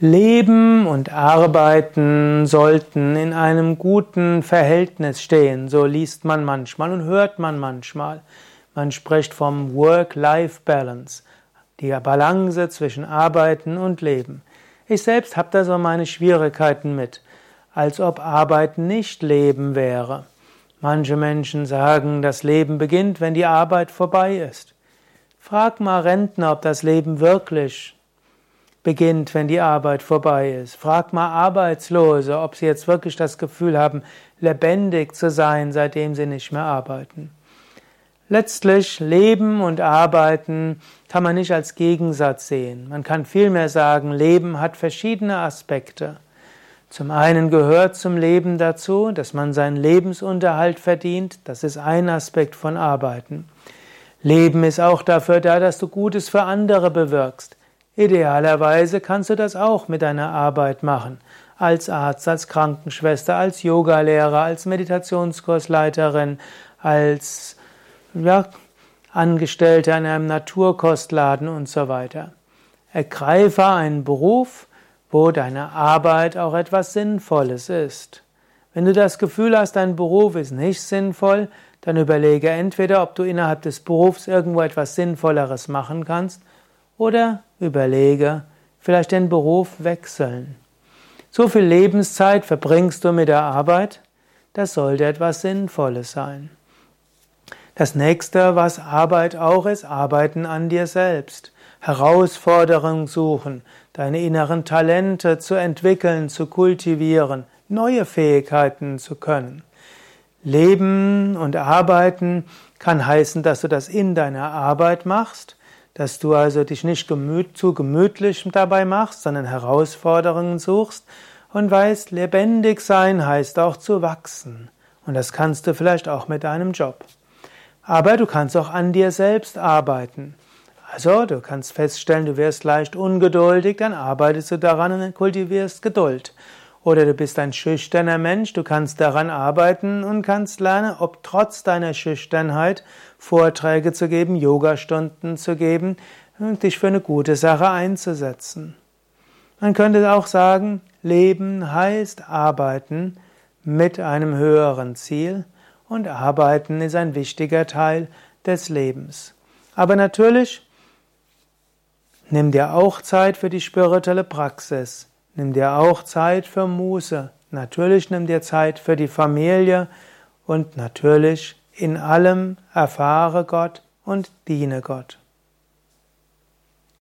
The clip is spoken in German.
Leben und Arbeiten sollten in einem guten Verhältnis stehen, so liest man manchmal und hört man manchmal. Man spricht vom Work-Life-Balance, die Balance zwischen Arbeiten und Leben. Ich selbst habe da so meine Schwierigkeiten mit, als ob Arbeiten nicht Leben wäre. Manche Menschen sagen, das Leben beginnt, wenn die Arbeit vorbei ist. Frag mal Rentner, ob das Leben wirklich beginnt, wenn die Arbeit vorbei ist. Frag mal Arbeitslose, ob sie jetzt wirklich das Gefühl haben, lebendig zu sein, seitdem sie nicht mehr arbeiten. Letztlich Leben und Arbeiten kann man nicht als Gegensatz sehen. Man kann vielmehr sagen, Leben hat verschiedene Aspekte. Zum einen gehört zum Leben dazu, dass man seinen Lebensunterhalt verdient. Das ist ein Aspekt von Arbeiten. Leben ist auch dafür da, dass du Gutes für andere bewirkst. Idealerweise kannst du das auch mit deiner Arbeit machen. Als Arzt, als Krankenschwester, als Yogalehrer, als Meditationskursleiterin, als ja, Angestellte in einem Naturkostladen und so weiter. Ergreife einen Beruf, wo deine Arbeit auch etwas Sinnvolles ist. Wenn du das Gefühl hast, dein Beruf ist nicht sinnvoll, dann überlege entweder, ob du innerhalb des Berufs irgendwo etwas Sinnvolleres machen kannst oder überlege, vielleicht den Beruf wechseln. So viel Lebenszeit verbringst du mit der Arbeit, das sollte etwas Sinnvolles sein. Das nächste, was Arbeit auch ist, arbeiten an dir selbst. Herausforderungen suchen, deine inneren Talente zu entwickeln, zu kultivieren, neue Fähigkeiten zu können. Leben und Arbeiten kann heißen, dass du das in deiner Arbeit machst, dass du also dich nicht gemüt, zu gemütlich dabei machst, sondern Herausforderungen suchst und weißt, lebendig sein heißt auch zu wachsen. Und das kannst du vielleicht auch mit deinem Job. Aber du kannst auch an dir selbst arbeiten. Also, du kannst feststellen, du wirst leicht ungeduldig, dann arbeitest du daran und kultivierst Geduld. Oder du bist ein schüchterner Mensch, du kannst daran arbeiten und kannst lernen, ob trotz deiner Schüchternheit Vorträge zu geben, Yogastunden zu geben und dich für eine gute Sache einzusetzen. Man könnte auch sagen, Leben heißt arbeiten mit einem höheren Ziel und arbeiten ist ein wichtiger Teil des Lebens. Aber natürlich, nimm dir auch Zeit für die spirituelle Praxis. Nimm dir auch Zeit für Muße. Natürlich nimm dir Zeit für die Familie und natürlich in allem erfahre Gott und diene Gott.